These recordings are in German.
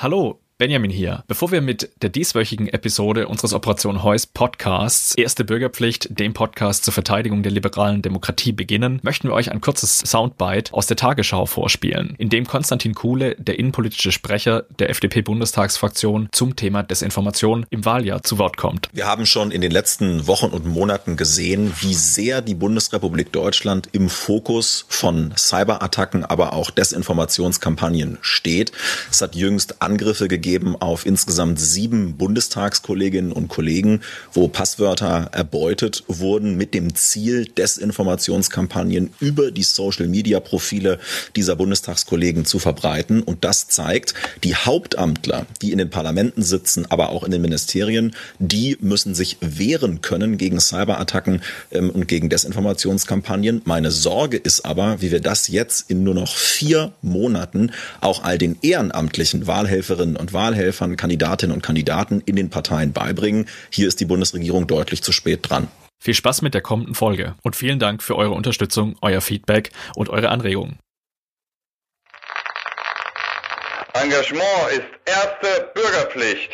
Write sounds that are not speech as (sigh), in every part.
Hallo, Benjamin hier. Bevor wir mit der dieswöchigen Episode unseres Operation Heus Podcasts Erste Bürgerpflicht, dem Podcast zur Verteidigung der liberalen Demokratie beginnen, möchten wir euch ein kurzes Soundbite aus der Tagesschau vorspielen, in dem Konstantin Kuhle, der innenpolitische Sprecher der FDP-Bundestagsfraktion, zum Thema Desinformation im Wahljahr zu Wort kommt. Wir haben schon in den letzten Wochen und Monaten gesehen, wie sehr die Bundesrepublik Deutschland im Fokus von Cyberattacken, aber auch Desinformationskampagnen steht. Es hat jüngst Angriffe gegeben gegeben auf insgesamt sieben Bundestagskolleginnen und Kollegen, wo Passwörter erbeutet wurden mit dem Ziel, Desinformationskampagnen über die Social-Media-Profile dieser Bundestagskollegen zu verbreiten. Und das zeigt, die Hauptamtler, die in den Parlamenten sitzen, aber auch in den Ministerien, die müssen sich wehren können gegen Cyberattacken ähm, und gegen Desinformationskampagnen. Meine Sorge ist aber, wie wir das jetzt in nur noch vier Monaten auch all den ehrenamtlichen Wahlhelferinnen und Wahlhelfern, Kandidatinnen und Kandidaten in den Parteien beibringen. Hier ist die Bundesregierung deutlich zu spät dran. Viel Spaß mit der kommenden Folge und vielen Dank für eure Unterstützung, euer Feedback und eure Anregungen. Engagement ist erste Bürgerpflicht.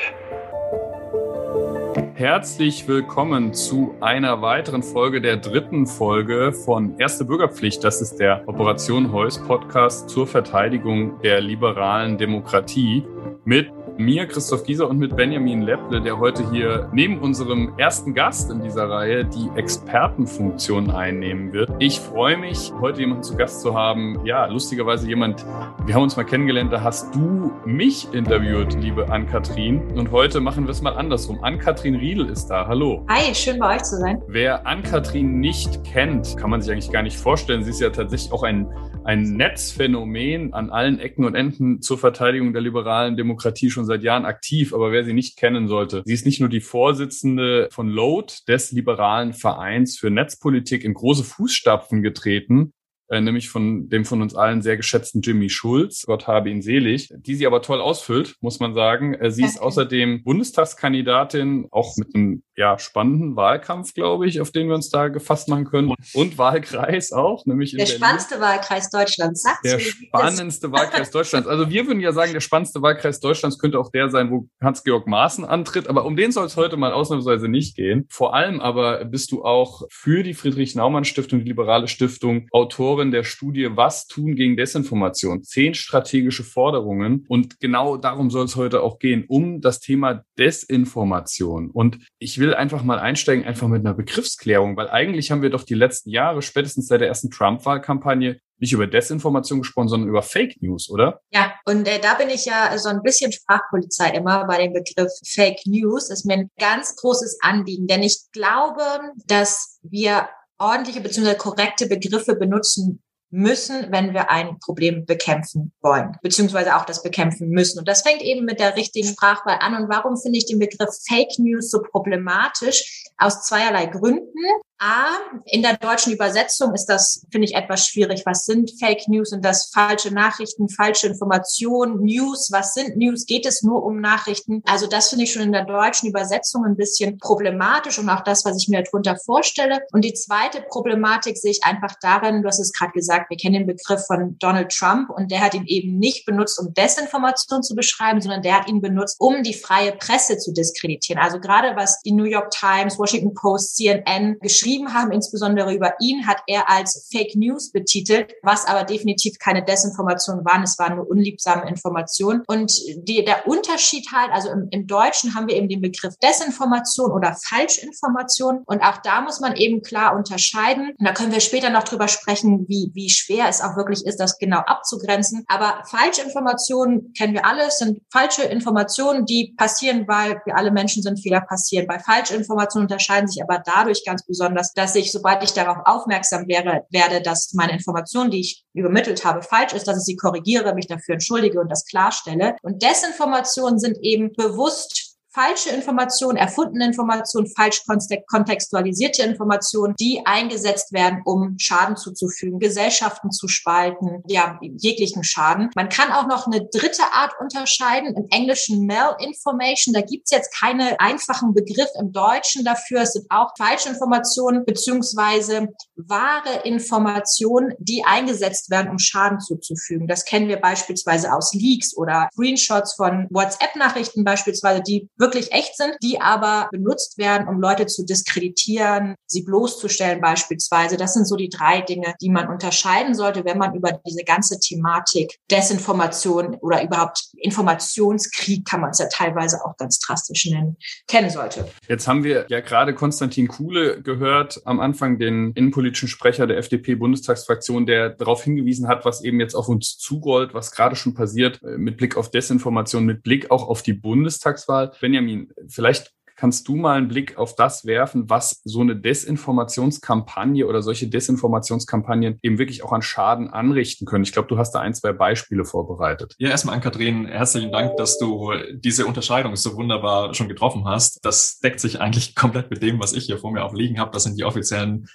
Herzlich willkommen zu einer weiteren Folge der dritten Folge von Erste Bürgerpflicht. Das ist der Operation Heuss Podcast zur Verteidigung der liberalen Demokratie mit mir, Christoph Gieser und mit Benjamin Lepple, der heute hier neben unserem ersten Gast in dieser Reihe die Expertenfunktion einnehmen wird. Ich freue mich, heute jemanden zu Gast zu haben. Ja, lustigerweise jemand, wir haben uns mal kennengelernt, da hast du mich interviewt, liebe Ann-Kathrin. Und heute machen wir es mal andersrum. Ann-Kathrin Riedel ist da. Hallo. Hi, schön bei euch zu sein. Wer Ann-Kathrin nicht kennt, kann man sich eigentlich gar nicht vorstellen. Sie ist ja tatsächlich auch ein, ein Netzphänomen an allen Ecken und Enden zur Verteidigung der liberalen Demokratie schon schon seit Jahren aktiv, aber wer sie nicht kennen sollte, sie ist nicht nur die Vorsitzende von LOAD, des liberalen Vereins für Netzpolitik, in große Fußstapfen getreten, äh, nämlich von dem von uns allen sehr geschätzten Jimmy Schulz, Gott habe ihn selig, die sie aber toll ausfüllt, muss man sagen. Äh, sie ist außerdem Bundestagskandidatin, auch mit einem ja, spannenden Wahlkampf, glaube ich, auf den wir uns da gefasst machen können. Und, Wahlkreis auch, nämlich der spannendste Wahlkreis Deutschlands. Sag's der spannendste Wahlkreis Deutschlands. Also wir würden ja sagen, der spannendste Wahlkreis Deutschlands könnte auch der sein, wo Hans-Georg Maaßen antritt. Aber um den soll es heute mal ausnahmsweise nicht gehen. Vor allem aber bist du auch für die Friedrich-Naumann-Stiftung, die Liberale Stiftung, Autorin der Studie Was tun gegen Desinformation? Zehn strategische Forderungen. Und genau darum soll es heute auch gehen, um das Thema Desinformation. Und ich will will einfach mal einsteigen, einfach mit einer Begriffsklärung, weil eigentlich haben wir doch die letzten Jahre, spätestens seit der ersten Trump-Wahlkampagne, nicht über Desinformation gesprochen, sondern über Fake News, oder? Ja, und äh, da bin ich ja so ein bisschen Sprachpolizei immer bei dem Begriff Fake News. Das ist mir ein ganz großes Anliegen, denn ich glaube, dass wir ordentliche bzw. korrekte Begriffe benutzen müssen, wenn wir ein Problem bekämpfen wollen, beziehungsweise auch das bekämpfen müssen. Und das fängt eben mit der richtigen Sprachwahl an. Und warum finde ich den Begriff Fake News so problematisch? Aus zweierlei Gründen. A, in der deutschen Übersetzung ist das, finde ich, etwas schwierig. Was sind Fake News und das falsche Nachrichten, falsche Informationen, News? Was sind News? Geht es nur um Nachrichten? Also das finde ich schon in der deutschen Übersetzung ein bisschen problematisch und auch das, was ich mir darunter vorstelle. Und die zweite Problematik sehe ich einfach darin, du hast es gerade gesagt, wir kennen den Begriff von Donald Trump und der hat ihn eben nicht benutzt, um Desinformation zu beschreiben, sondern der hat ihn benutzt, um die freie Presse zu diskreditieren. Also gerade was die New York Times, Washington Post, CNN geschrieben geschrieben haben, insbesondere über ihn, hat er als Fake News betitelt, was aber definitiv keine Desinformation waren. Es waren nur unliebsame Informationen. Und die, der Unterschied halt, also im, im Deutschen haben wir eben den Begriff Desinformation oder Falschinformation. Und auch da muss man eben klar unterscheiden. Und da können wir später noch drüber sprechen, wie, wie schwer es auch wirklich ist, das genau abzugrenzen. Aber Falschinformationen kennen wir alle, sind falsche Informationen, die passieren, weil wir alle Menschen sind, Fehler passieren. Bei Falschinformationen unterscheiden sich aber dadurch ganz besonders, besonders, dass ich, sobald ich darauf aufmerksam wäre, werde, dass meine Information, die ich übermittelt habe, falsch ist, dass ich sie korrigiere, mich dafür entschuldige und das klarstelle. Und Desinformationen sind eben bewusst falsche Informationen, erfundene Informationen, falsch kontextualisierte Informationen, die eingesetzt werden, um Schaden zuzufügen, Gesellschaften zu spalten, ja, jeglichen Schaden. Man kann auch noch eine dritte Art unterscheiden, im Englischen Malinformation. Da gibt's jetzt keine einfachen Begriff im Deutschen dafür. Es sind auch falsche Informationen beziehungsweise wahre Informationen, die eingesetzt werden, um Schaden zuzufügen. Das kennen wir beispielsweise aus Leaks oder Screenshots von WhatsApp-Nachrichten beispielsweise, die wirklich echt sind, die aber benutzt werden, um Leute zu diskreditieren, sie bloßzustellen beispielsweise. Das sind so die drei Dinge, die man unterscheiden sollte, wenn man über diese ganze Thematik Desinformation oder überhaupt Informationskrieg, kann man es ja teilweise auch ganz drastisch nennen, kennen sollte. Jetzt haben wir ja gerade Konstantin Kuhle gehört, am Anfang den innenpolitischen Sprecher der FDP-Bundestagsfraktion, der darauf hingewiesen hat, was eben jetzt auf uns zurollt, was gerade schon passiert äh, mit Blick auf Desinformation, mit Blick auch auf die Bundestagswahl. Wenn Benjamin, vielleicht kannst du mal einen Blick auf das werfen, was so eine Desinformationskampagne oder solche Desinformationskampagnen eben wirklich auch an Schaden anrichten können. Ich glaube, du hast da ein, zwei Beispiele vorbereitet. Ja, erstmal an Kathrin, herzlichen Dank, dass du diese Unterscheidung so wunderbar schon getroffen hast. Das deckt sich eigentlich komplett mit dem, was ich hier vor mir auch liegen habe. Das sind die offiziellen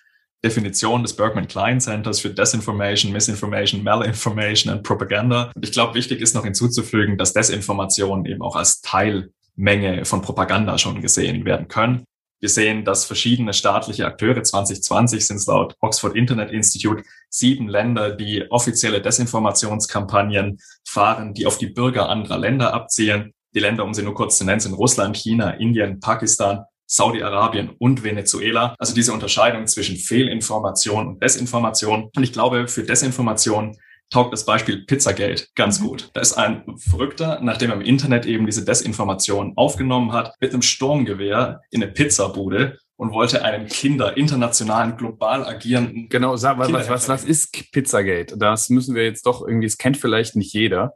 Definition des Bergman Klein Centers für Desinformation, Misinformation, Malinformation und Propaganda. Und ich glaube, wichtig ist noch hinzuzufügen, dass Desinformation eben auch als Teil Menge von Propaganda schon gesehen werden können. Wir sehen, dass verschiedene staatliche Akteure 2020 sind es laut Oxford Internet Institute sieben Länder, die offizielle Desinformationskampagnen fahren, die auf die Bürger anderer Länder abzielen. Die Länder, um sie nur kurz zu nennen, sind Russland, China, Indien, Pakistan, Saudi-Arabien und Venezuela. Also diese Unterscheidung zwischen Fehlinformation und Desinformation. Und ich glaube, für Desinformation taugt das Beispiel Pizzagate ganz mhm. gut. Da ist ein Verrückter, nachdem er im Internet eben diese Desinformation aufgenommen hat, mit einem Sturmgewehr in eine Pizzabude und wollte einen Kinder, internationalen, global agierenden. Genau, sag mal, was, was, was ist Pizzagate? Das müssen wir jetzt doch irgendwie, das kennt vielleicht nicht jeder.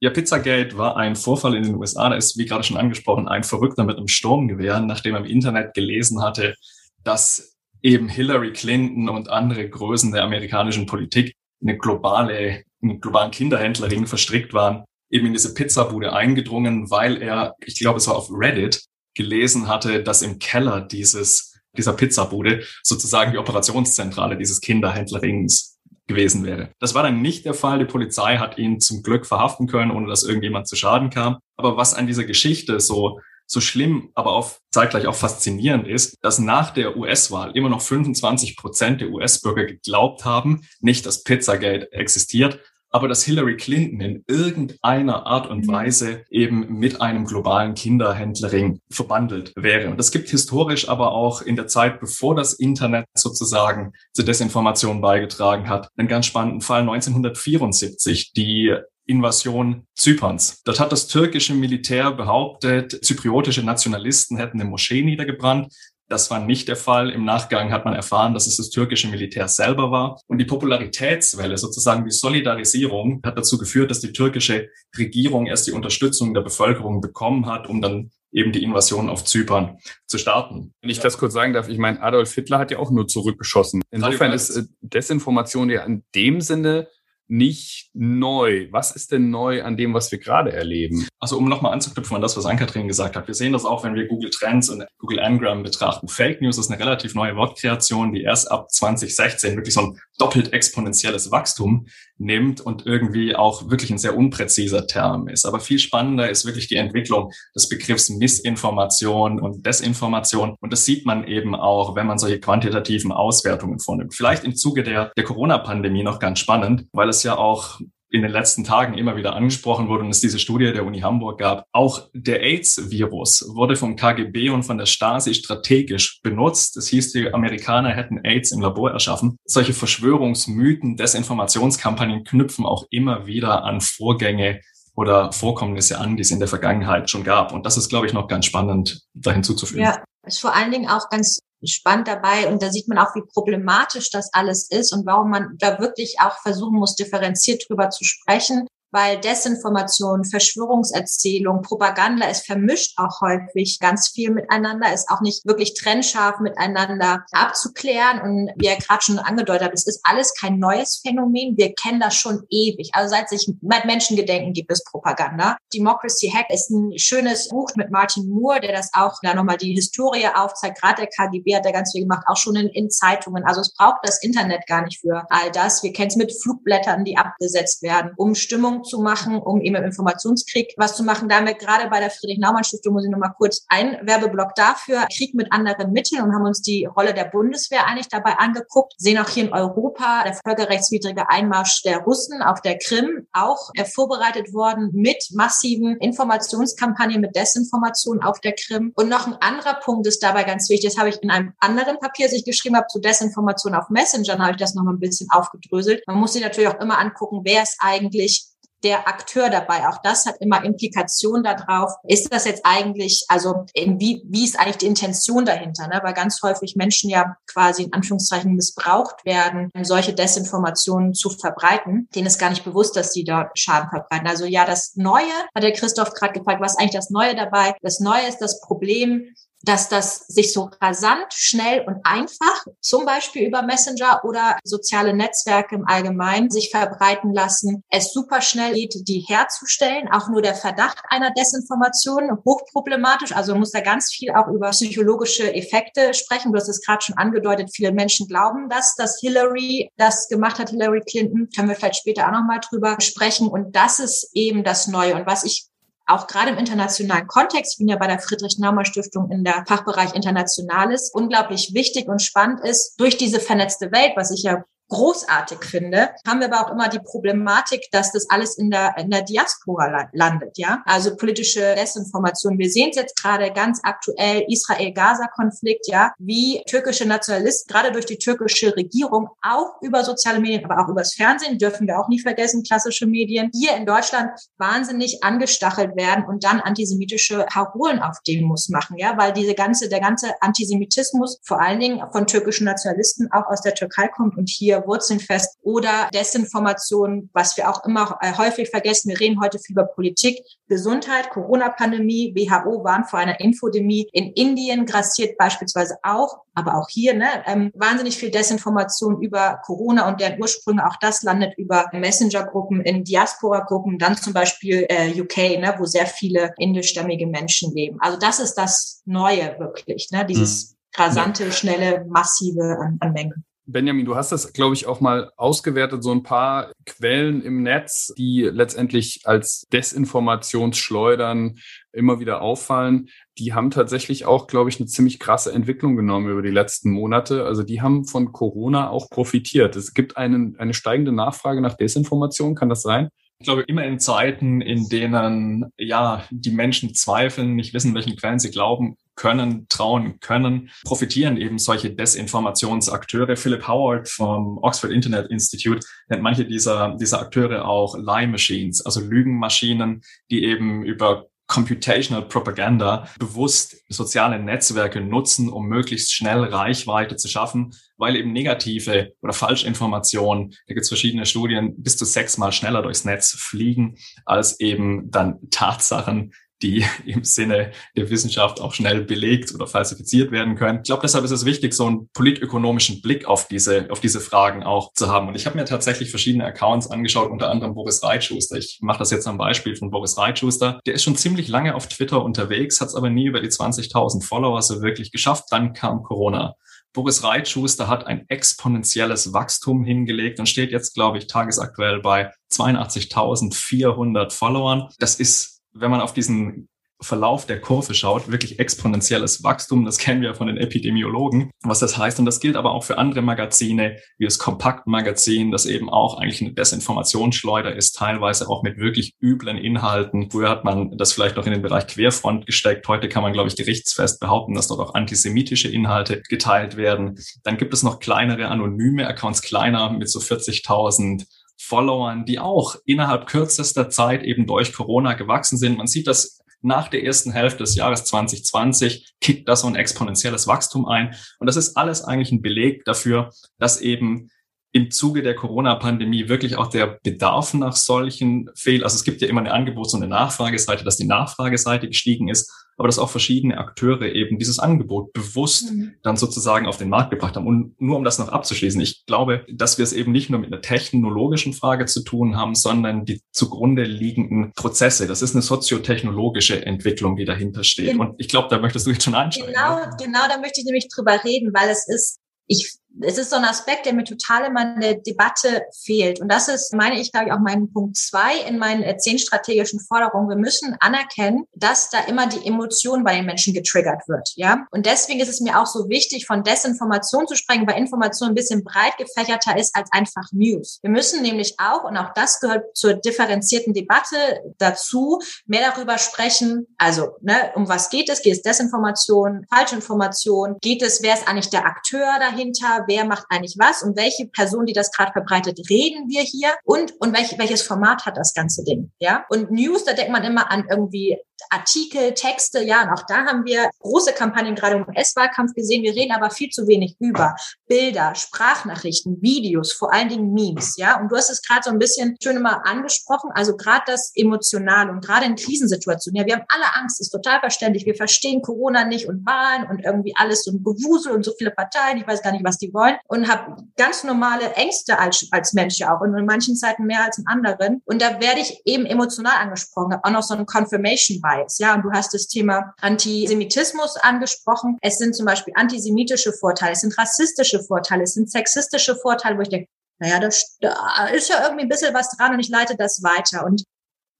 Ja, Pizzagate war ein Vorfall in den USA. Da ist, wie gerade schon angesprochen, ein Verrückter mit einem Sturmgewehr, nachdem er im Internet gelesen hatte, dass eben Hillary Clinton und andere Größen der amerikanischen Politik eine globale, einen globalen Kinderhändlerring verstrickt waren, eben in diese Pizzabude eingedrungen, weil er, ich glaube, es war auf Reddit, gelesen hatte, dass im Keller dieses, dieser Pizzabude sozusagen die Operationszentrale dieses Kinderhändlerrings gewesen wäre. Das war dann nicht der Fall. Die Polizei hat ihn zum Glück verhaften können, ohne dass irgendjemand zu Schaden kam. Aber was an dieser Geschichte so so schlimm, aber auch zeitgleich auch faszinierend ist, dass nach der US-Wahl immer noch 25 Prozent der US-Bürger geglaubt haben, nicht, dass Pizzagate existiert, aber dass Hillary Clinton in irgendeiner Art und mhm. Weise eben mit einem globalen Kinderhändlerring verbandelt wäre. Und das gibt historisch aber auch in der Zeit, bevor das Internet sozusagen zur Desinformation beigetragen hat, einen ganz spannenden Fall 1974, die Invasion Zyperns. Dort hat das türkische Militär behauptet, zypriotische Nationalisten hätten eine Moschee niedergebrannt. Das war nicht der Fall. Im Nachgang hat man erfahren, dass es das türkische Militär selber war. Und die Popularitätswelle, sozusagen die Solidarisierung, hat dazu geführt, dass die türkische Regierung erst die Unterstützung der Bevölkerung bekommen hat, um dann eben die Invasion auf Zypern zu starten. Wenn ich das kurz sagen darf, ich meine, Adolf Hitler hat ja auch nur zurückgeschossen. Insofern ist äh, Desinformation ja in dem Sinne nicht neu. Was ist denn neu an dem, was wir gerade erleben? Also um nochmal anzuknüpfen an das, was Ann-Kathrin gesagt hat. Wir sehen das auch, wenn wir Google Trends und Google Angram betrachten. Fake News ist eine relativ neue Wortkreation, die erst ab 2016 wirklich so ein doppelt exponentielles Wachstum nimmt und irgendwie auch wirklich ein sehr unpräziser Term ist. Aber viel spannender ist wirklich die Entwicklung des Begriffs Missinformation und Desinformation. Und das sieht man eben auch, wenn man solche quantitativen Auswertungen vornimmt. Vielleicht im Zuge der, der Corona-Pandemie noch ganz spannend, weil es ja auch in den letzten Tagen immer wieder angesprochen wurde und es diese Studie der Uni Hamburg gab. Auch der AIDS-Virus wurde vom KGB und von der Stasi strategisch benutzt. Das hieß, die Amerikaner hätten AIDS im Labor erschaffen. Solche Verschwörungsmythen, Desinformationskampagnen knüpfen auch immer wieder an Vorgänge oder Vorkommnisse an, die es in der Vergangenheit schon gab. Und das ist, glaube ich, noch ganz spannend da hinzuzufügen. Ja, ist vor allen Dingen auch ganz spannend dabei und da sieht man auch, wie problematisch das alles ist und warum man da wirklich auch versuchen muss, differenziert drüber zu sprechen. Weil Desinformation, Verschwörungserzählung, Propaganda ist vermischt auch häufig ganz viel miteinander, ist auch nicht wirklich trennscharf miteinander abzuklären. Und wie er gerade schon angedeutet hat, es ist alles kein neues Phänomen. Wir kennen das schon ewig. Also seit sich seit Menschengedenken gibt es Propaganda. Democracy Hack ist ein schönes Buch mit Martin Moore, der das auch da nochmal die Historie aufzeigt. Gerade der KGB hat da ganz viel gemacht, auch schon in, in Zeitungen. Also es braucht das Internet gar nicht für all das. Wir kennen es mit Flugblättern, die abgesetzt werden, um Stimmung zu machen, um eben im Informationskrieg was zu machen. Da haben wir gerade bei der Friedrich-Naumann-Stiftung, muss ich nochmal kurz ein Werbeblock dafür, Krieg mit anderen Mitteln und haben uns die Rolle der Bundeswehr eigentlich dabei angeguckt, sehen auch hier in Europa der völkerrechtswidrige Einmarsch der Russen auf der Krim auch äh, vorbereitet worden mit massiven Informationskampagnen, mit Desinformation auf der Krim. Und noch ein anderer Punkt ist dabei ganz wichtig, das habe ich in einem anderen Papier, das ich geschrieben habe, zu Desinformation auf Messenger, habe ich das noch mal ein bisschen aufgedröselt. Man muss sich natürlich auch immer angucken, wer ist eigentlich der Akteur dabei. Auch das hat immer Implikationen darauf. Ist das jetzt eigentlich, also wie, wie ist eigentlich die Intention dahinter? Ne? Weil ganz häufig Menschen ja quasi in Anführungszeichen missbraucht werden, solche Desinformationen zu verbreiten. Denen ist gar nicht bewusst, dass sie dort Schaden verbreiten. Also ja, das Neue, hat der Christoph gerade gefragt, was eigentlich das Neue dabei? Das Neue ist das Problem, dass das sich so rasant, schnell und einfach, zum Beispiel über Messenger oder soziale Netzwerke im Allgemeinen, sich verbreiten lassen. Es super schnell geht, die herzustellen. Auch nur der Verdacht einer Desinformation hochproblematisch. Also man muss da ganz viel auch über psychologische Effekte sprechen. Du hast es gerade schon angedeutet. Viele Menschen glauben das, dass Hillary das gemacht hat, Hillary Clinton. Können wir vielleicht später auch nochmal drüber sprechen. Und das ist eben das Neue. Und was ich auch gerade im internationalen Kontext, ich bin ja bei der Friedrich-Naumann-Stiftung in der Fachbereich Internationales, unglaublich wichtig und spannend ist, durch diese vernetzte Welt, was ich ja großartig finde, haben wir aber auch immer die Problematik, dass das alles in der, in der Diaspora landet, ja. Also politische Desinformation. Wir sehen es jetzt gerade ganz aktuell, Israel-Gaza-Konflikt, ja, wie türkische Nationalisten, gerade durch die türkische Regierung, auch über soziale Medien, aber auch übers Fernsehen, dürfen wir auch nie vergessen, klassische Medien, hier in Deutschland wahnsinnig angestachelt werden und dann antisemitische Parolen auf Demos machen, ja, weil diese ganze, der ganze Antisemitismus vor allen Dingen von türkischen Nationalisten auch aus der Türkei kommt und hier Wurzeln fest oder Desinformation, was wir auch immer äh, häufig vergessen. Wir reden heute viel über Politik, Gesundheit, Corona-Pandemie, WHO waren vor einer Infodemie. In Indien grassiert beispielsweise auch, aber auch hier, ne, ähm, wahnsinnig viel Desinformation über Corona und deren Ursprünge. Auch das landet über Messenger-Gruppen, in Diaspora-Gruppen, dann zum Beispiel äh, UK, ne, wo sehr viele indischstämmige Menschen leben. Also das ist das Neue wirklich, ne, dieses mhm. rasante, schnelle, massive an, an Mengen. Benjamin, du hast das, glaube ich, auch mal ausgewertet, so ein paar Quellen im Netz, die letztendlich als Desinformationsschleudern immer wieder auffallen. Die haben tatsächlich auch, glaube ich, eine ziemlich krasse Entwicklung genommen über die letzten Monate. Also die haben von Corona auch profitiert. Es gibt einen, eine steigende Nachfrage nach Desinformation. Kann das sein? Ich glaube, immer in Zeiten, in denen ja die Menschen zweifeln, nicht wissen, welchen Quellen sie glauben können, trauen können, profitieren eben solche Desinformationsakteure. Philip Howard vom Oxford Internet Institute nennt manche dieser, dieser Akteure auch Lie Machines, also Lügenmaschinen, die eben über Computational Propaganda bewusst soziale Netzwerke nutzen, um möglichst schnell Reichweite zu schaffen, weil eben negative oder Falschinformationen, da gibt es verschiedene Studien, bis zu sechsmal schneller durchs Netz fliegen, als eben dann Tatsachen, die (laughs) im Sinne der Wissenschaft auch schnell belegt oder falsifiziert werden können. Ich glaube, deshalb ist es wichtig, so einen politökonomischen Blick auf diese, auf diese Fragen auch zu haben. Und ich habe mir tatsächlich verschiedene Accounts angeschaut, unter anderem Boris Reitschuster. Ich mache das jetzt am Beispiel von Boris Reitschuster. Der ist schon ziemlich lange auf Twitter unterwegs, hat es aber nie über die 20.000 Follower so wirklich geschafft. Dann kam Corona. Boris Reitschuster hat ein exponentielles Wachstum hingelegt und steht jetzt, glaube ich, tagesaktuell bei 82.400 Followern. Das ist wenn man auf diesen Verlauf der Kurve schaut, wirklich exponentielles Wachstum. Das kennen wir von den Epidemiologen, was das heißt. Und das gilt aber auch für andere Magazine, wie das Kompaktmagazin, das eben auch eigentlich eine Desinformationsschleuder ist, teilweise auch mit wirklich üblen Inhalten. Früher hat man das vielleicht noch in den Bereich Querfront gesteckt. Heute kann man, glaube ich, gerichtsfest behaupten, dass dort auch antisemitische Inhalte geteilt werden. Dann gibt es noch kleinere anonyme Accounts, kleiner mit so 40.000 Followern, die auch innerhalb kürzester Zeit eben durch Corona gewachsen sind. Man sieht das nach der ersten Hälfte des Jahres 2020 kickt das so ein exponentielles Wachstum ein. Und das ist alles eigentlich ein Beleg dafür, dass eben im Zuge der Corona-Pandemie wirklich auch der Bedarf nach solchen Fehl, also es gibt ja immer eine Angebots- und eine Nachfrageseite, dass die Nachfrageseite gestiegen ist, aber dass auch verschiedene Akteure eben dieses Angebot bewusst mhm. dann sozusagen auf den Markt gebracht haben. Und nur um das noch abzuschließen, ich glaube, dass wir es eben nicht nur mit einer technologischen Frage zu tun haben, sondern die zugrunde liegenden Prozesse. Das ist eine soziotechnologische Entwicklung, die dahinter steht. Genau. Und ich glaube, da möchtest du jetzt schon einsteigen. Genau, genau, da möchte ich nämlich drüber reden, weil es ist ich es ist so ein Aspekt, der mir total in meiner Debatte fehlt. Und das ist, meine ich, glaube ich, auch mein Punkt zwei in meinen äh, zehn strategischen Forderungen. Wir müssen anerkennen, dass da immer die Emotion bei den Menschen getriggert wird. Ja. Und deswegen ist es mir auch so wichtig, von Desinformation zu sprechen, weil Information ein bisschen breit gefächerter ist als einfach News. Wir müssen nämlich auch, und auch das gehört zur differenzierten Debatte dazu, mehr darüber sprechen. Also, ne, um was geht es? Geht es Desinformation, Falschinformation? Geht es, wer ist eigentlich der Akteur dahinter? Wer macht eigentlich was und welche Person, die das gerade verbreitet, reden wir hier und, und welch, welches Format hat das ganze Ding, ja? Und News, da denkt man immer an irgendwie Artikel, Texte, ja, und auch da haben wir große Kampagnen gerade im US-Wahlkampf gesehen. Wir reden aber viel zu wenig über Bilder, Sprachnachrichten, Videos, vor allen Dingen Memes, ja. Und du hast es gerade so ein bisschen schön immer angesprochen. Also gerade das Emotionale und gerade in Krisensituationen. Ja, wir haben alle Angst, ist total verständlich. Wir verstehen Corona nicht und Wahlen und irgendwie alles ein Gewusel und so viele Parteien. Ich weiß gar nicht, was die wollen und habe ganz normale Ängste als, als Mensch auch und in manchen Zeiten mehr als in anderen. Und da werde ich eben emotional angesprochen, habe auch noch so ein Confirmation Bias. Ja, und du hast das Thema Antisemitismus angesprochen. Es sind zum Beispiel antisemitische Vorteile, es sind rassistische Vorteile, es sind sexistische Vorteile, wo ich denke, naja, da ist ja irgendwie ein bisschen was dran und ich leite das weiter. Und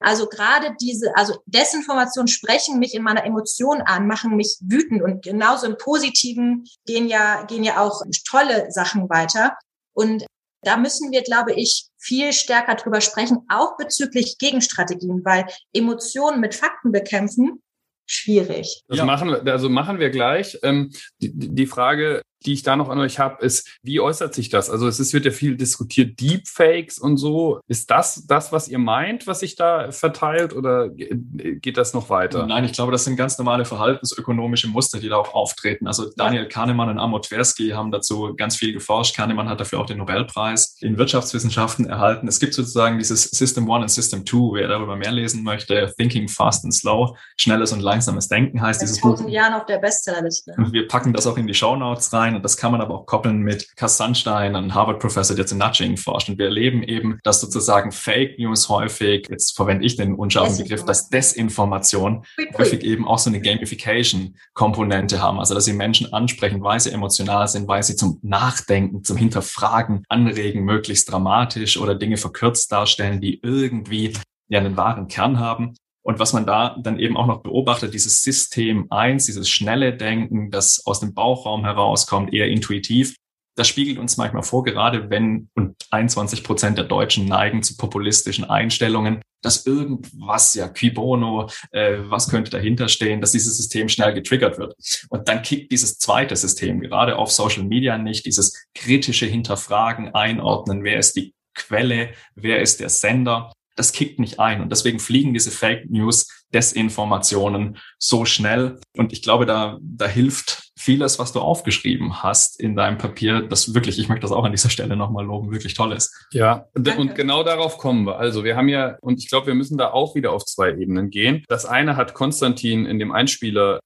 also gerade diese, also Desinformation sprechen mich in meiner Emotion an, machen mich wütend und genauso im Positiven gehen ja, gehen ja auch tolle Sachen weiter. Und da müssen wir, glaube ich, viel stärker drüber sprechen, auch bezüglich Gegenstrategien, weil Emotionen mit Fakten bekämpfen, schwierig. Das ja. machen wir, also machen wir gleich. Ähm, die, die Frage, die ich da noch an euch habe, ist, wie äußert sich das? Also es ist, wird ja viel diskutiert, Deepfakes und so. Ist das das, was ihr meint, was sich da verteilt oder geht das noch weiter? Nein, ich glaube, das sind ganz normale verhaltensökonomische Muster, die da auch auftreten. Also Daniel Kahnemann und Amo Tversky haben dazu ganz viel geforscht. Kahnemann hat dafür auch den Nobelpreis in Wirtschaftswissenschaften erhalten. Es gibt sozusagen dieses System One und System Two. Wer darüber mehr lesen möchte, Thinking Fast and Slow, schnelles und langsames Denken heißt dieses Buch. Jahren auf der Bestsellerliste. Und wir packen das auch in die Show Notes rein und das kann man aber auch koppeln mit Cass Sunstein, einem Harvard-Professor, der zu Nudging forscht. Und wir erleben eben, dass sozusagen Fake News häufig, jetzt verwende ich den unscharfen Begriff, dass Desinformation häufig eben auch so eine Gamification-Komponente haben. Also, dass sie Menschen ansprechen, weil sie emotional sind, weil sie zum Nachdenken, zum Hinterfragen anregen, möglichst dramatisch oder Dinge verkürzt darstellen, die irgendwie ja einen wahren Kern haben. Und was man da dann eben auch noch beobachtet, dieses System eins, dieses schnelle Denken, das aus dem Bauchraum herauskommt, eher intuitiv, das spiegelt uns manchmal vor, gerade wenn und 21 Prozent der Deutschen neigen zu populistischen Einstellungen, dass irgendwas, ja, qui bono, äh, was könnte dahinter stehen, dass dieses System schnell getriggert wird. Und dann kickt dieses zweite System, gerade auf Social Media nicht, dieses kritische Hinterfragen, Einordnen, wer ist die Quelle, wer ist der Sender das kickt nicht ein. Und deswegen fliegen diese Fake News, Desinformationen so schnell. Und ich glaube, da, da hilft vieles, was du aufgeschrieben hast in deinem Papier, das wirklich, ich möchte das auch an dieser Stelle nochmal loben, wirklich toll ist. Ja, und genau darauf kommen wir. Also wir haben ja, und ich glaube, wir müssen da auch wieder auf zwei Ebenen gehen. Das eine hat Konstantin in dem Einspieler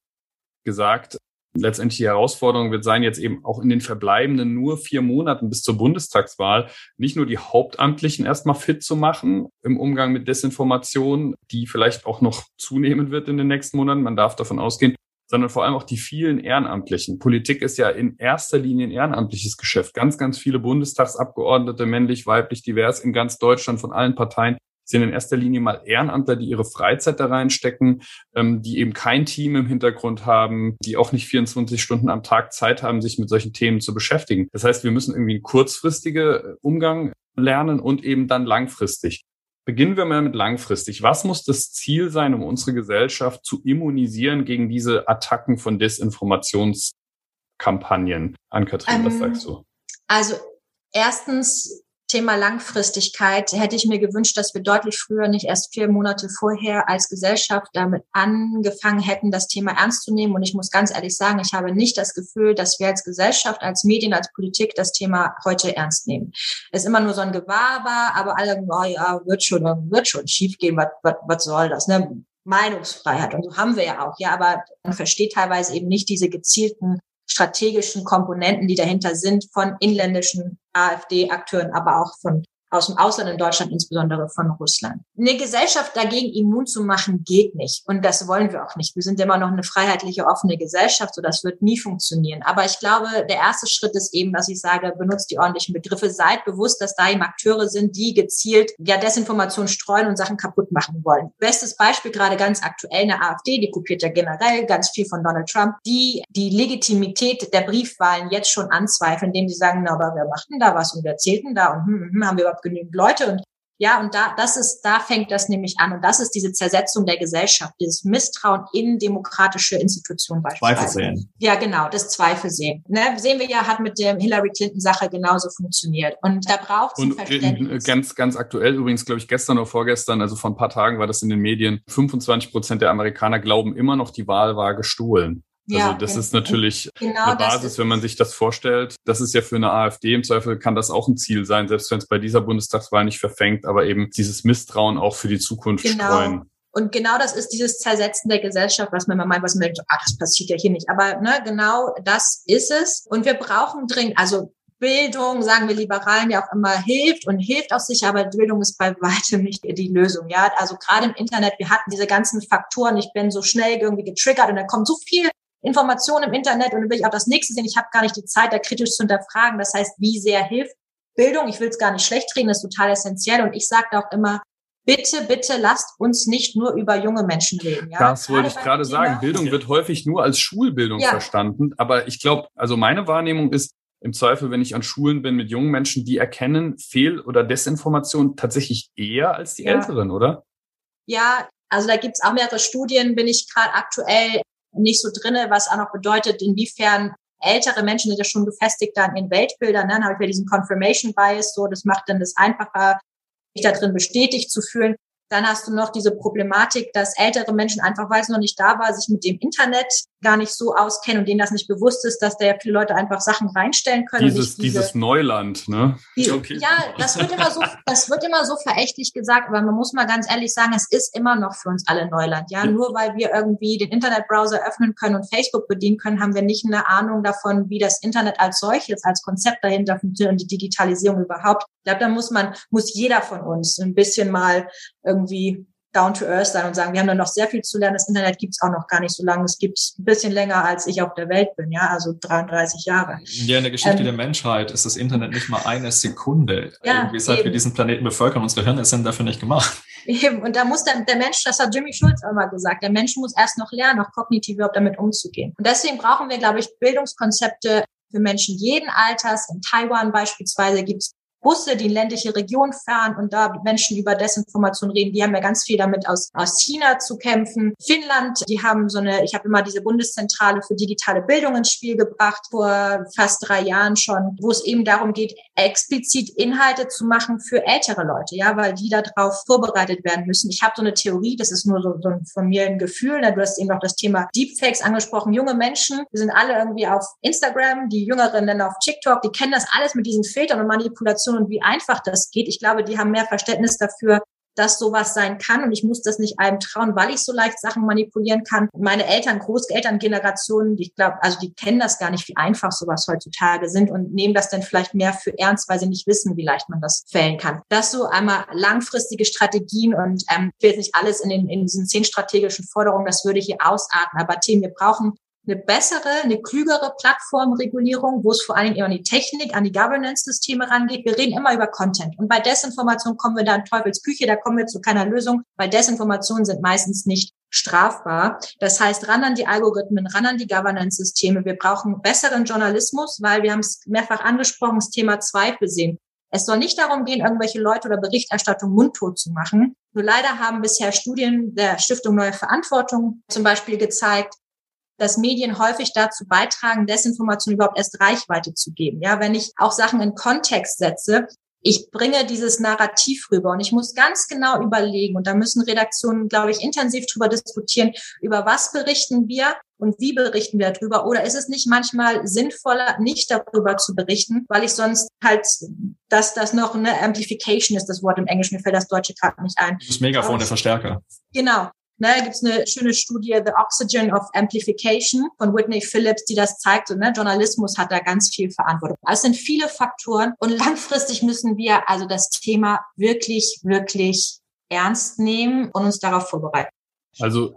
gesagt, letztendlich die Herausforderung wird sein, jetzt eben auch in den verbleibenden nur vier Monaten bis zur Bundestagswahl nicht nur die Hauptamtlichen erstmal fit zu machen im Umgang mit Desinformation, die vielleicht auch noch zunehmen wird in den nächsten Monaten, man darf davon ausgehen, sondern vor allem auch die vielen Ehrenamtlichen. Politik ist ja in erster Linie ein ehrenamtliches Geschäft. Ganz, ganz viele Bundestagsabgeordnete, männlich, weiblich, divers in ganz Deutschland von allen Parteien sind in erster Linie mal Ehrenamtler, die ihre Freizeit da reinstecken, ähm, die eben kein Team im Hintergrund haben, die auch nicht 24 Stunden am Tag Zeit haben, sich mit solchen Themen zu beschäftigen. Das heißt, wir müssen irgendwie einen kurzfristigen äh, Umgang lernen und eben dann langfristig. Beginnen wir mal mit langfristig. Was muss das Ziel sein, um unsere Gesellschaft zu immunisieren gegen diese Attacken von Desinformationskampagnen? An Kathrin, ähm, was sagst du? Also erstens Thema Langfristigkeit hätte ich mir gewünscht, dass wir deutlich früher, nicht erst vier Monate vorher als Gesellschaft damit angefangen hätten, das Thema ernst zu nehmen. Und ich muss ganz ehrlich sagen, ich habe nicht das Gefühl, dass wir als Gesellschaft, als Medien, als Politik das Thema heute ernst nehmen. Es ist immer nur so ein Gewaber, aber alle, oh ja, wird schon, wird schon schiefgehen, was, was, was soll das? Ne? Meinungsfreiheit und so haben wir ja auch, ja, aber man versteht teilweise eben nicht diese gezielten strategischen Komponenten, die dahinter sind von inländischen AfD-Akteuren, aber auch von aus dem Ausland in Deutschland, insbesondere von Russland. Eine Gesellschaft dagegen immun zu machen, geht nicht. Und das wollen wir auch nicht. Wir sind immer noch eine freiheitliche, offene Gesellschaft, so das wird nie funktionieren. Aber ich glaube, der erste Schritt ist eben, dass ich sage, benutzt die ordentlichen Begriffe, seid bewusst, dass da eben Akteure sind, die gezielt ja Desinformation streuen und Sachen kaputt machen wollen. Bestes Beispiel gerade ganz aktuell eine AfD, die kopiert ja generell ganz viel von Donald Trump, die die Legitimität der Briefwahlen jetzt schon anzweifeln, indem sie sagen, na, aber wer macht denn da was und wer zählt denn da und hm, hm, hm haben wir überhaupt genügend Leute und ja, und da, das ist, da fängt das nämlich an. Und das ist diese Zersetzung der Gesellschaft, dieses Misstrauen in demokratische Institutionen beispielsweise. Zweifel sehen. Ja, genau, das Zweifel sehen. Ne, sehen wir ja, hat mit der Hillary Clinton-Sache genauso funktioniert. Und da braucht es ein Verständnis. Ganz, ganz aktuell übrigens, glaube ich, gestern oder vorgestern, also vor ein paar Tagen war das in den Medien, 25 Prozent der Amerikaner glauben immer noch, die Wahl war gestohlen. Also ja, das ist natürlich genau eine Basis, wenn man sich das vorstellt. Das ist ja für eine AfD im Zweifel kann das auch ein Ziel sein, selbst wenn es bei dieser Bundestagswahl nicht verfängt, aber eben dieses Misstrauen auch für die Zukunft genau. streuen. Und genau das ist dieses Zersetzen der Gesellschaft, was man immer meint, was man denkt, ah, das passiert ja hier nicht. Aber ne, genau das ist es. Und wir brauchen dringend, also Bildung, sagen wir Liberalen ja auch immer, hilft und hilft auch sicher, aber Bildung ist bei weitem nicht die Lösung. Ja, also gerade im Internet, wir hatten diese ganzen Faktoren, ich bin so schnell irgendwie getriggert und da kommt so viel Informationen im Internet und dann will ich auch das nächste sehen. Ich habe gar nicht die Zeit, da kritisch zu hinterfragen. Das heißt, wie sehr hilft Bildung? Ich will es gar nicht schlecht reden, das ist total essentiell. Und ich sage auch immer, bitte, bitte lasst uns nicht nur über junge Menschen reden. Ja? Das wollte ich gerade sagen. Bildung wird häufig nur als Schulbildung ja. verstanden. Aber ich glaube, also meine Wahrnehmung ist, im Zweifel, wenn ich an Schulen bin mit jungen Menschen, die erkennen Fehl- oder Desinformation tatsächlich eher als die ja. Älteren, oder? Ja, also da gibt's auch mehrere Studien, bin ich gerade aktuell nicht so drinne, was auch noch bedeutet, inwiefern ältere Menschen sind ja schon gefestigt dann in Weltbildern, ne? dann habe ich ja diesen Confirmation Bias, so, das macht dann das einfacher, mich da drin bestätigt zu fühlen. Dann hast du noch diese Problematik, dass ältere Menschen einfach, weil es noch nicht da war, sich mit dem Internet gar nicht so auskennen und denen das nicht bewusst ist, dass da ja viele Leute einfach Sachen reinstellen können. Dieses, diese, dieses Neuland, ne? Die, okay. Ja, das wird immer so, das wird immer so verächtlich gesagt, aber man muss mal ganz ehrlich sagen, es ist immer noch für uns alle Neuland. Ja, ja. nur weil wir irgendwie den Internetbrowser öffnen können und Facebook bedienen können, haben wir nicht eine Ahnung davon, wie das Internet als solches, als Konzept dahinter funktioniert und die Digitalisierung überhaupt. Ich glaube, da muss man, muss jeder von uns ein bisschen mal irgendwie down to earth sein und sagen, wir haben da noch sehr viel zu lernen. Das Internet gibt es auch noch gar nicht so lange. Es gibt es ein bisschen länger, als ich auf der Welt bin, ja, also 33 Jahre. Ja, in der Geschichte ähm, der Menschheit ist das Internet nicht mal eine Sekunde. Ja, Irgendwie seit eben. wir diesen Planeten bevölkern, unsere Hirne sind dafür nicht gemacht. Eben. Und da muss der, der Mensch, das hat Jimmy Schulz immer gesagt, der Mensch muss erst noch lernen, noch kognitiv überhaupt damit umzugehen. Und deswegen brauchen wir, glaube ich, Bildungskonzepte für Menschen jeden Alters. In Taiwan beispielsweise gibt es Busse, die in ländliche Regionen fahren und da Menschen über Desinformation reden, die haben ja ganz viel damit aus, aus China zu kämpfen. Finnland, die haben so eine, ich habe immer diese Bundeszentrale für digitale Bildung ins Spiel gebracht, vor fast drei Jahren schon, wo es eben darum geht, explizit Inhalte zu machen für ältere Leute, ja, weil die darauf vorbereitet werden müssen. Ich habe so eine Theorie, das ist nur so, so von mir ein Gefühl, ne? du hast eben noch das Thema Deepfakes angesprochen, junge Menschen, die sind alle irgendwie auf Instagram, die Jüngeren dann auf TikTok, die kennen das alles mit diesen Filtern und Manipulationen Kommunikation und wie einfach das geht. Ich glaube, die haben mehr Verständnis dafür, dass sowas sein kann und ich muss das nicht einem trauen, weil ich so leicht Sachen manipulieren kann. Meine Eltern, Großelterngenerationen, ich glaube, also die kennen das gar nicht, wie einfach sowas heutzutage sind und nehmen das dann vielleicht mehr für ernst, weil sie nicht wissen, wie leicht man das fällen kann. Das so einmal langfristige Strategien und ähm, ich will jetzt nicht alles in, den, in diesen zehn strategischen Forderungen, das würde hier ausarten, aber Themen, wir brauchen eine bessere, eine klügere Plattformregulierung, wo es vor allen Dingen an die Technik, an die Governance-Systeme rangeht. Wir reden immer über Content. Und bei Desinformation kommen wir da in Teufels Küche, da kommen wir zu keiner Lösung, weil Desinformationen sind meistens nicht strafbar. Das heißt, ran an die Algorithmen, ran an die Governance-Systeme. Wir brauchen besseren Journalismus, weil wir haben es mehrfach angesprochen, das Thema Zweifel sehen. Es soll nicht darum gehen, irgendwelche Leute oder Berichterstattung mundtot zu machen. Nur leider haben bisher Studien der Stiftung Neue Verantwortung zum Beispiel gezeigt, dass Medien häufig dazu beitragen, Desinformation überhaupt erst Reichweite zu geben. Ja, wenn ich auch Sachen in Kontext setze, ich bringe dieses Narrativ rüber und ich muss ganz genau überlegen und da müssen Redaktionen, glaube ich, intensiv drüber diskutieren, über was berichten wir und wie berichten wir darüber oder ist es nicht manchmal sinnvoller, nicht darüber zu berichten, weil ich sonst halt, dass das noch eine Amplification ist, das Wort im Englischen, mir fällt das Deutsche gerade nicht ein. Das Megafon, der Verstärker. Genau. Ne, gibt es eine schöne Studie, The Oxygen of Amplification von Whitney Phillips, die das zeigt. So, ne, Journalismus hat da ganz viel Verantwortung. Es sind viele Faktoren und langfristig müssen wir also das Thema wirklich, wirklich ernst nehmen und uns darauf vorbereiten. Also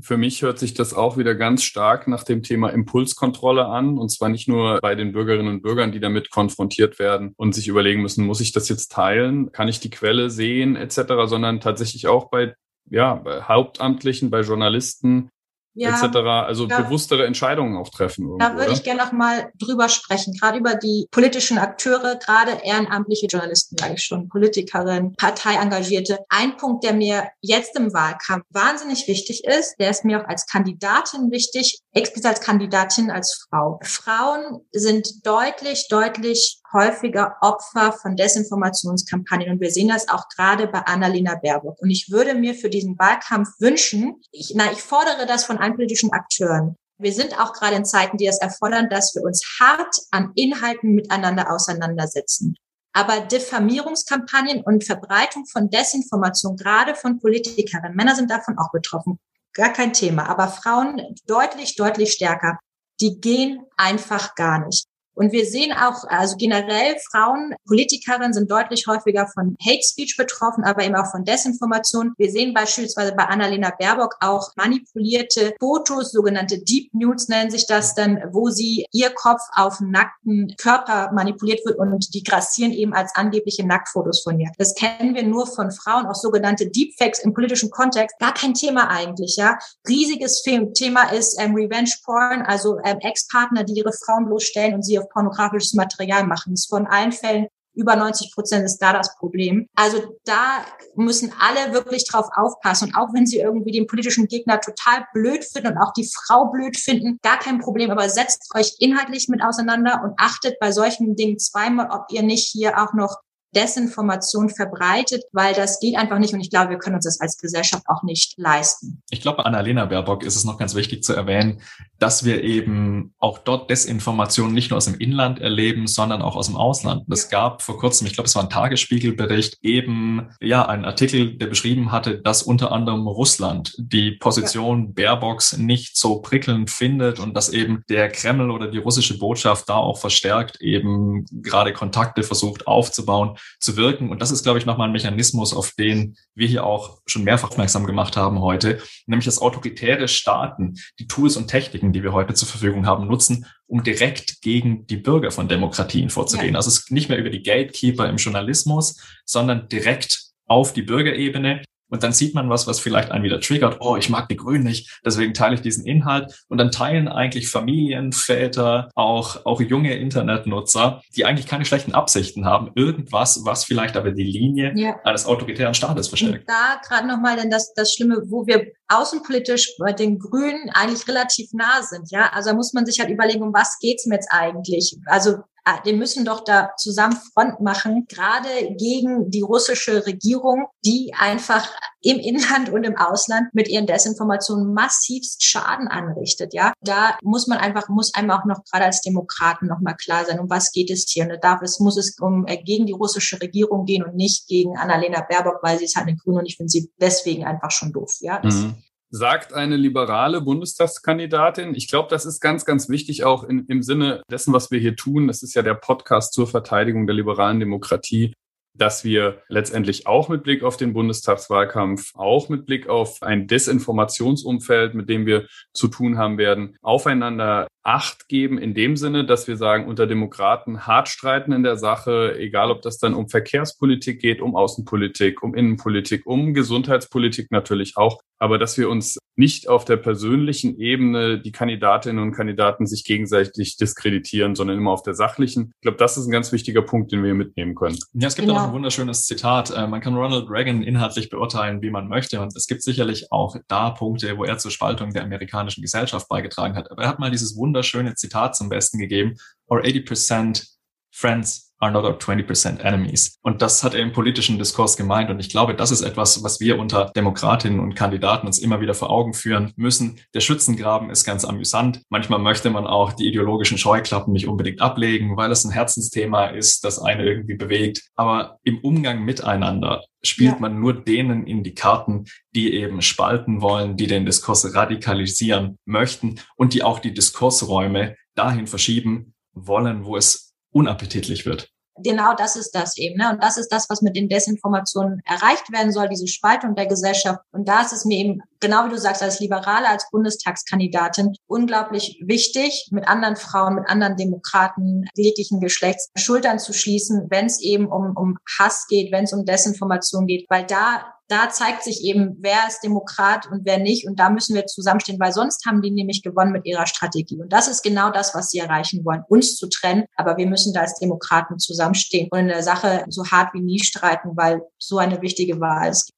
für mich hört sich das auch wieder ganz stark nach dem Thema Impulskontrolle an. Und zwar nicht nur bei den Bürgerinnen und Bürgern, die damit konfrontiert werden und sich überlegen müssen, muss ich das jetzt teilen? Kann ich die Quelle sehen etc., sondern tatsächlich auch bei ja, bei Hauptamtlichen, bei Journalisten ja, etc. Also da, bewusstere Entscheidungen auch treffen. Irgendwo, da würde ich gerne noch mal drüber sprechen, gerade über die politischen Akteure, gerade ehrenamtliche Journalisten, sage ich schon, Politikerinnen, Parteiengagierte. Ein Punkt, der mir jetzt im Wahlkampf wahnsinnig wichtig ist, der ist mir auch als Kandidatin wichtig, explizit als Kandidatin als Frau. Frauen sind deutlich, deutlich häufiger Opfer von Desinformationskampagnen. Und wir sehen das auch gerade bei Annalena Baerbock. Und ich würde mir für diesen Wahlkampf wünschen, ich, na, ich fordere das von allen politischen Akteuren. Wir sind auch gerade in Zeiten, die das erfordern, dass wir uns hart an Inhalten miteinander auseinandersetzen. Aber Diffamierungskampagnen und Verbreitung von Desinformation, gerade von Politikerinnen, Männer sind davon auch betroffen, gar kein Thema. Aber Frauen deutlich, deutlich stärker. Die gehen einfach gar nicht. Und wir sehen auch, also generell Frauen, Politikerinnen sind deutlich häufiger von Hate Speech betroffen, aber eben auch von Desinformation. Wir sehen beispielsweise bei Annalena Baerbock auch manipulierte Fotos, sogenannte Deep Nudes nennen sich das dann, wo sie ihr Kopf auf nackten Körper manipuliert wird und die grassieren eben als angebliche Nacktfotos von ihr. Das kennen wir nur von Frauen, auch sogenannte Deepfakes im politischen Kontext. Gar kein Thema eigentlich, ja. Riesiges Thema ist ähm, Revenge Porn, also ähm, Ex-Partner, die ihre Frauen bloßstellen und sie auf pornografisches Material machen. Das ist von allen Fällen über 90 Prozent ist da das Problem. Also da müssen alle wirklich drauf aufpassen. Und auch wenn sie irgendwie den politischen Gegner total blöd finden und auch die Frau blöd finden, gar kein Problem. Aber setzt euch inhaltlich mit auseinander und achtet bei solchen Dingen zweimal, ob ihr nicht hier auch noch Desinformation verbreitet, weil das geht einfach nicht und ich glaube, wir können uns das als Gesellschaft auch nicht leisten. Ich glaube, Annalena Baerbock ist es noch ganz wichtig zu erwähnen, dass wir eben auch dort Desinformation nicht nur aus dem Inland erleben, sondern auch aus dem Ausland. Es ja. gab vor kurzem, ich glaube, es war ein Tagesspiegelbericht, eben ja einen Artikel, der beschrieben hatte, dass unter anderem Russland die Position ja. Baerbocks nicht so prickelnd findet und dass eben der Kreml oder die russische Botschaft da auch verstärkt eben gerade Kontakte versucht aufzubauen zu wirken. Und das ist, glaube ich, nochmal ein Mechanismus, auf den wir hier auch schon mehrfach aufmerksam gemacht haben heute, nämlich dass autoritäre Staaten die Tools und Techniken, die wir heute zur Verfügung haben, nutzen, um direkt gegen die Bürger von Demokratien vorzugehen. Ja. Also es ist nicht mehr über die Gatekeeper im Journalismus, sondern direkt auf die Bürgerebene. Und dann sieht man was, was vielleicht einen wieder triggert. Oh, ich mag die Grünen nicht, deswegen teile ich diesen Inhalt. Und dann teilen eigentlich Familien, Väter, auch, auch junge Internetnutzer, die eigentlich keine schlechten Absichten haben, irgendwas, was vielleicht aber die Linie ja. eines autoritären Staates verstärkt. Und da gerade nochmal denn das, das Schlimme, wo wir außenpolitisch bei den Grünen eigentlich relativ nah sind. Ja, also da muss man sich halt überlegen, um was geht's mir jetzt eigentlich? Also Ah, die müssen doch da zusammen Front machen, gerade gegen die russische Regierung, die einfach im Inland und im Ausland mit ihren Desinformationen massivst Schaden anrichtet. Ja, da muss man einfach, muss einem auch noch gerade als Demokraten noch mal klar sein, um was geht es hier. Und da darf es, muss es um äh, gegen die russische Regierung gehen und nicht gegen Annalena Baerbock, weil sie ist halt eine Grüne und ich finde sie deswegen einfach schon doof. Ja, mhm sagt eine liberale Bundestagskandidatin. Ich glaube, das ist ganz, ganz wichtig auch in, im Sinne dessen, was wir hier tun. Das ist ja der Podcast zur Verteidigung der liberalen Demokratie dass wir letztendlich auch mit Blick auf den Bundestagswahlkampf, auch mit Blick auf ein Desinformationsumfeld, mit dem wir zu tun haben werden, aufeinander Acht geben in dem Sinne, dass wir sagen, unter Demokraten hart streiten in der Sache, egal ob das dann um Verkehrspolitik geht, um Außenpolitik, um Innenpolitik, um Gesundheitspolitik natürlich auch, aber dass wir uns nicht auf der persönlichen Ebene die Kandidatinnen und Kandidaten sich gegenseitig diskreditieren, sondern immer auf der sachlichen. Ich glaube, das ist ein ganz wichtiger Punkt, den wir hier mitnehmen können. Ja, es gibt genau. auch ein wunderschönes Zitat. Äh, man kann Ronald Reagan inhaltlich beurteilen, wie man möchte. Und es gibt sicherlich auch da Punkte, wo er zur Spaltung der amerikanischen Gesellschaft beigetragen hat. Aber er hat mal dieses wunderschöne Zitat zum Besten gegeben. Or 80% friends are not our 20% enemies. Und das hat er im politischen Diskurs gemeint. Und ich glaube, das ist etwas, was wir unter Demokratinnen und Kandidaten uns immer wieder vor Augen führen müssen. Der Schützengraben ist ganz amüsant. Manchmal möchte man auch die ideologischen Scheuklappen nicht unbedingt ablegen, weil es ein Herzensthema ist, das eine irgendwie bewegt. Aber im Umgang miteinander spielt ja. man nur denen in die Karten, die eben spalten wollen, die den Diskurs radikalisieren möchten und die auch die Diskursräume dahin verschieben wollen, wo es unappetitlich wird genau das ist das eben. Ne? Und das ist das, was mit den Desinformationen erreicht werden soll, diese Spaltung der Gesellschaft. Und da ist es mir eben, genau wie du sagst, als Liberale, als Bundestagskandidatin unglaublich wichtig, mit anderen Frauen, mit anderen Demokraten jeglichen Geschlechts Schultern zu schließen, wenn es eben um, um Hass geht, wenn es um Desinformation geht, weil da da zeigt sich eben, wer ist Demokrat und wer nicht. Und da müssen wir zusammenstehen, weil sonst haben die nämlich gewonnen mit ihrer Strategie. Und das ist genau das, was sie erreichen wollen, uns zu trennen. Aber wir müssen da als Demokraten zusammenstehen und in der Sache so hart wie nie streiten, weil so eine wichtige Wahl ist.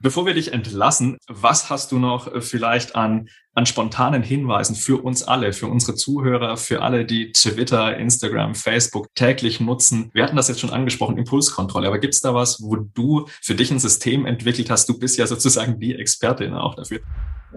Bevor wir dich entlassen, was hast du noch vielleicht an, an spontanen Hinweisen für uns alle, für unsere Zuhörer, für alle, die Twitter, Instagram, Facebook täglich nutzen? Wir hatten das jetzt schon angesprochen, Impulskontrolle, aber gibt es da was, wo du für dich ein System entwickelt hast? Du bist ja sozusagen die Expertin auch dafür.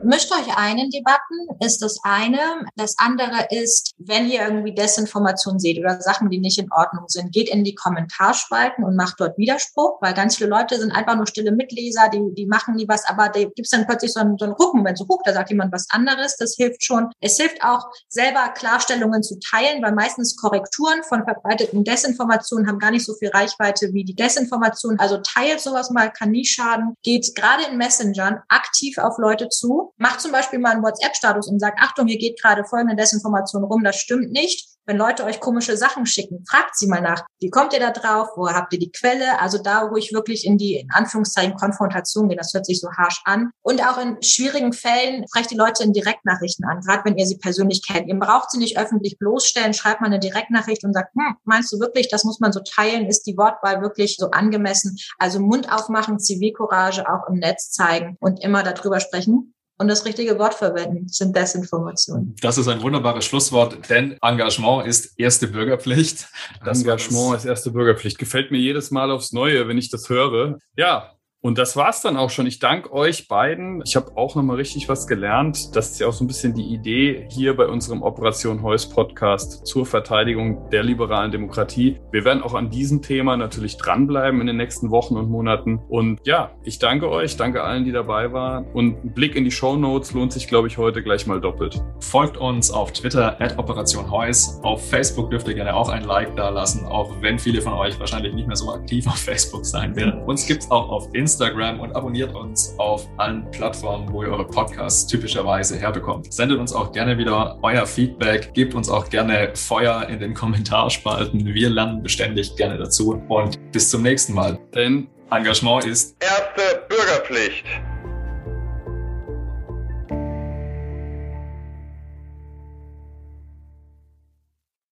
Mischt euch ein in Debatten, ist das eine. Das andere ist, wenn ihr irgendwie Desinformation seht oder Sachen, die nicht in Ordnung sind, geht in die Kommentarspalten und macht dort Widerspruch, weil ganz viele Leute sind einfach nur stille Mitleser, die, die machen nie was, aber da gibt es dann plötzlich so einen, so einen Rückenmoment, so hoch, da sagt jemand was anderes, das hilft schon. Es hilft auch, selber Klarstellungen zu teilen, weil meistens Korrekturen von verbreiteten Desinformationen haben gar nicht so viel Reichweite wie die Desinformation. Also teilt sowas mal, kann nie schaden. Geht gerade in Messengern aktiv auf Leute zu, Macht zum Beispiel mal einen WhatsApp-Status und sagt, Achtung, hier geht gerade folgende Desinformation rum, das stimmt nicht. Wenn Leute euch komische Sachen schicken, fragt sie mal nach, wie kommt ihr da drauf, wo habt ihr die Quelle? Also da, wo ich wirklich in die, in Anführungszeichen, Konfrontation gehe, das hört sich so harsh an. Und auch in schwierigen Fällen sprecht die Leute in Direktnachrichten an, gerade wenn ihr sie persönlich kennt. Ihr braucht sie nicht öffentlich bloßstellen, schreibt mal eine Direktnachricht und sagt, hm, meinst du wirklich, das muss man so teilen? Ist die Wortwahl wirklich so angemessen? Also Mund aufmachen, Zivilcourage auch im Netz zeigen und immer darüber sprechen und das richtige Wort verwenden, sind Desinformationen. Das ist ein wunderbares Schlusswort, denn Engagement ist erste Bürgerpflicht. Das Engagement ist erste Bürgerpflicht. Gefällt mir jedes Mal aufs Neue, wenn ich das höre. Ja, und das war's dann auch schon. Ich danke euch beiden. Ich habe auch nochmal richtig was gelernt. Das ist ja auch so ein bisschen die Idee hier bei unserem Operation Heuss Podcast zur Verteidigung der liberalen Demokratie. Wir werden auch an diesem Thema natürlich dranbleiben in den nächsten Wochen und Monaten. Und ja, ich danke euch, danke allen, die dabei waren. Und ein Blick in die Show Notes lohnt sich, glaube ich, heute gleich mal doppelt. Folgt uns auf Twitter at Operation Heuss. Auf Facebook dürft ihr gerne auch ein Like da lassen, auch wenn viele von euch wahrscheinlich nicht mehr so aktiv auf Facebook sein werden. Uns gibt's auch auf Instagram Instagram und abonniert uns auf allen Plattformen, wo ihr eure Podcasts typischerweise herbekommt. Sendet uns auch gerne wieder euer Feedback, gebt uns auch gerne Feuer in den Kommentarspalten. Wir lernen beständig gerne dazu und bis zum nächsten Mal. Denn Engagement ist erste Bürgerpflicht.